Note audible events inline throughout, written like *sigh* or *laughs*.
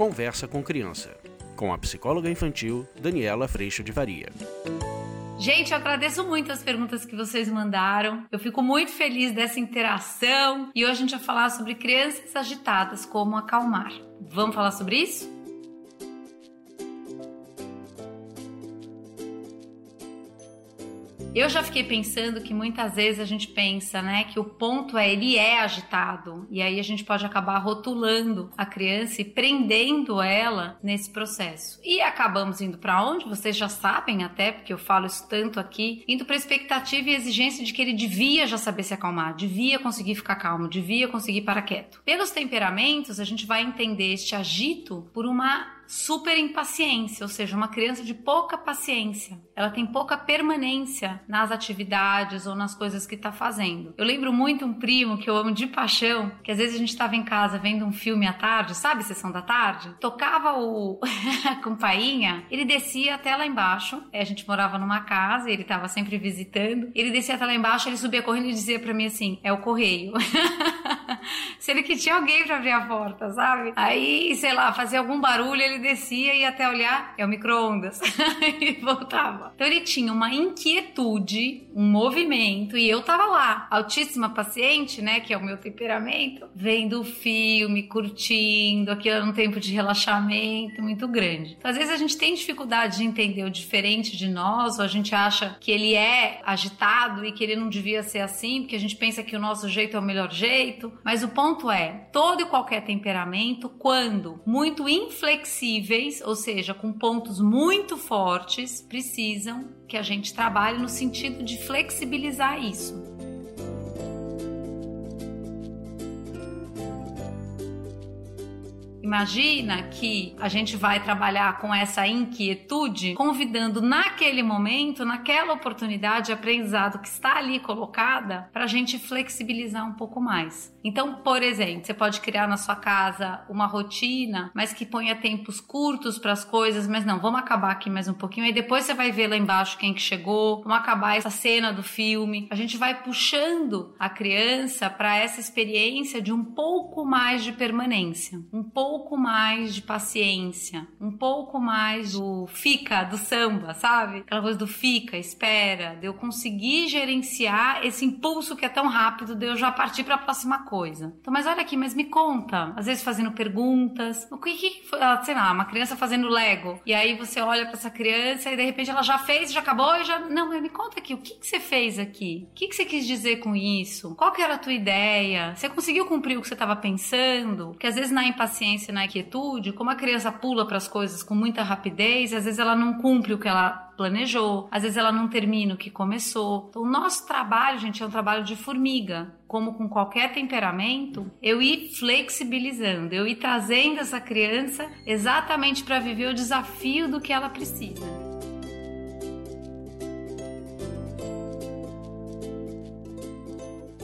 Conversa com Criança, com a psicóloga infantil Daniela Freixo de Varia. Gente, eu agradeço muito as perguntas que vocês mandaram. Eu fico muito feliz dessa interação e hoje a gente vai falar sobre crianças agitadas, como acalmar. Vamos falar sobre isso? Eu já fiquei pensando que muitas vezes a gente pensa, né, que o ponto é ele é agitado e aí a gente pode acabar rotulando a criança e prendendo ela nesse processo. E acabamos indo para onde? Vocês já sabem até, porque eu falo isso tanto aqui, indo para expectativa e exigência de que ele devia já saber se acalmar, devia conseguir ficar calmo, devia conseguir parar quieto. Pelos temperamentos, a gente vai entender este agito por uma super impaciência, ou seja, uma criança de pouca paciência. Ela tem pouca permanência nas atividades ou nas coisas que está fazendo. Eu lembro muito um primo que eu amo de paixão, que às vezes a gente estava em casa vendo um filme à tarde, sabe, sessão da tarde? Tocava o *laughs* campainha, ele descia até lá embaixo. A gente morava numa casa ele estava sempre visitando. Ele descia até lá embaixo, ele subia correndo e dizia para mim assim: "É o correio". *laughs* Sendo que tinha alguém para abrir a porta, sabe? Aí, sei lá, fazia algum barulho, ele descia e até olhar, é o micro-ondas. *laughs* e voltava. Então ele tinha uma inquietude, um movimento, e eu tava lá, altíssima paciente, né? Que é o meu temperamento, vendo o filme, curtindo, aquilo era um tempo de relaxamento muito grande. Então, às vezes a gente tem dificuldade de entender o diferente de nós, ou a gente acha que ele é agitado e que ele não devia ser assim, porque a gente pensa que o nosso jeito é o melhor jeito. Mas o ponto é, todo e qualquer temperamento, quando muito inflexível, sensíveis, ou seja, com pontos muito fortes, precisam que a gente trabalhe no sentido de flexibilizar isso. Imagina que a gente vai trabalhar com essa inquietude, convidando naquele momento, naquela oportunidade de aprendizado que está ali colocada, para a gente flexibilizar um pouco mais. Então, por exemplo, você pode criar na sua casa uma rotina, mas que ponha tempos curtos para as coisas, mas não, vamos acabar aqui mais um pouquinho, aí depois você vai ver lá embaixo quem que chegou, vamos acabar essa cena do filme. A gente vai puxando a criança para essa experiência de um pouco mais de permanência, um pouco pouco mais de paciência, um pouco mais do fica, do samba, sabe? Aquela coisa do fica, espera, de eu conseguir gerenciar esse impulso que é tão rápido, de eu já partir para a próxima coisa. Então, mas olha aqui, mas me conta, às vezes fazendo perguntas, o que, que foi, ah, sei lá, uma criança fazendo Lego, e aí você olha para essa criança e de repente ela já fez, já acabou e já, não, mas me conta aqui, o que, que você fez aqui? O que, que você quis dizer com isso? Qual que era a tua ideia? Você conseguiu cumprir o que você estava pensando? Porque às vezes na impaciência na quietude, como a criança pula para as coisas com muita rapidez, às vezes ela não cumpre o que ela planejou, às vezes ela não termina o que começou. Então, o nosso trabalho, gente, é um trabalho de formiga. Como com qualquer temperamento, eu ir flexibilizando, eu ir trazendo essa criança exatamente para viver o desafio do que ela precisa.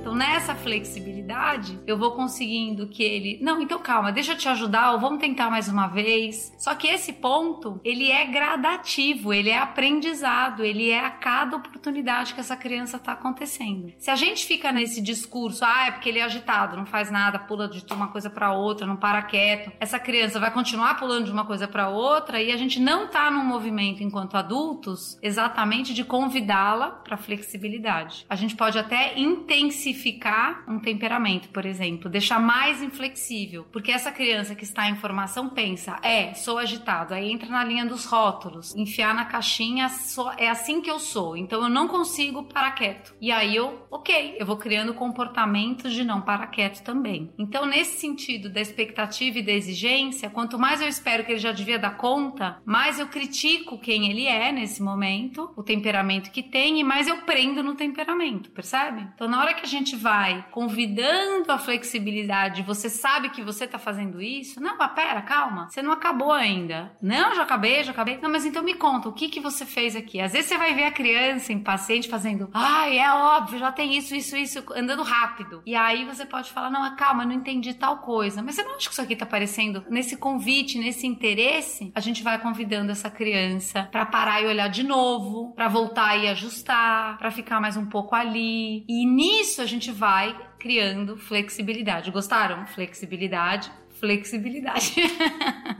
Então, nessa flexibilidade, eu vou conseguindo que ele, não, então calma, deixa eu te ajudar, ou vamos tentar mais uma vez. Só que esse ponto, ele é gradativo, ele é aprendizado, ele é a cada oportunidade que essa criança está acontecendo. Se a gente fica nesse discurso, ah, é porque ele é agitado, não faz nada, pula de uma coisa para outra, não para quieto, essa criança vai continuar pulando de uma coisa para outra e a gente não tá num movimento enquanto adultos exatamente de convidá-la para flexibilidade. A gente pode até intensificar modificar um temperamento, por exemplo, deixar mais inflexível, porque essa criança que está em formação pensa, é, sou agitado, aí entra na linha dos rótulos, enfiar na caixinha, sou, é assim que eu sou, então eu não consigo parar quieto. E aí eu, ok, eu vou criando comportamentos de não parar quieto também. Então, nesse sentido da expectativa e da exigência, quanto mais eu espero que ele já devia dar conta, mais eu critico quem ele é nesse momento, o temperamento que tem, e mais eu prendo no temperamento, percebe? Então, na hora que a gente gente vai convidando a flexibilidade, você sabe que você tá fazendo isso? Não, mas pera, calma, você não acabou ainda. Não, já acabei, já acabei. Não, mas então me conta, o que que você fez aqui? Às vezes você vai ver a criança impaciente fazendo, ai, é óbvio, já tem isso, isso, isso, andando rápido. E aí você pode falar, não, calma, não entendi tal coisa. Mas você não acha que isso aqui tá aparecendo nesse convite, nesse interesse? A gente vai convidando essa criança para parar e olhar de novo, para voltar e ajustar, para ficar mais um pouco ali. E nisso a gente vai criando flexibilidade. Gostaram? Flexibilidade, flexibilidade. *laughs*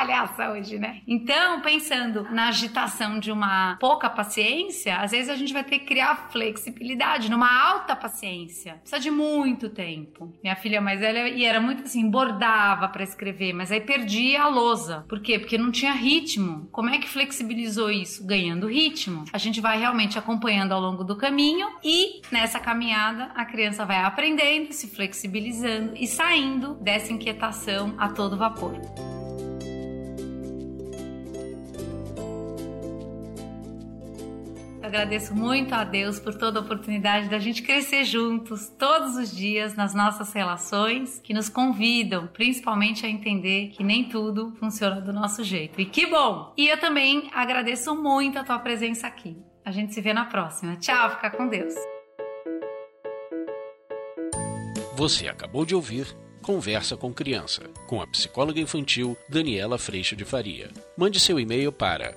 palhaça hoje, né? Então, pensando na agitação de uma pouca paciência, às vezes a gente vai ter que criar flexibilidade numa alta paciência. Precisa de muito tempo. Minha filha mais velha e era muito assim, bordava para escrever, mas aí perdia a lousa. Por quê? Porque não tinha ritmo. Como é que flexibilizou isso? Ganhando ritmo. A gente vai realmente acompanhando ao longo do caminho e nessa caminhada a criança vai aprendendo, se flexibilizando e saindo dessa inquietação a todo vapor. Agradeço muito a Deus por toda a oportunidade da gente crescer juntos todos os dias nas nossas relações que nos convidam, principalmente a entender que nem tudo funciona do nosso jeito. E que bom! E eu também agradeço muito a tua presença aqui. A gente se vê na próxima. Tchau, fica com Deus. Você acabou de ouvir Conversa com Criança, com a psicóloga infantil Daniela Freixo de Faria. Mande seu e-mail para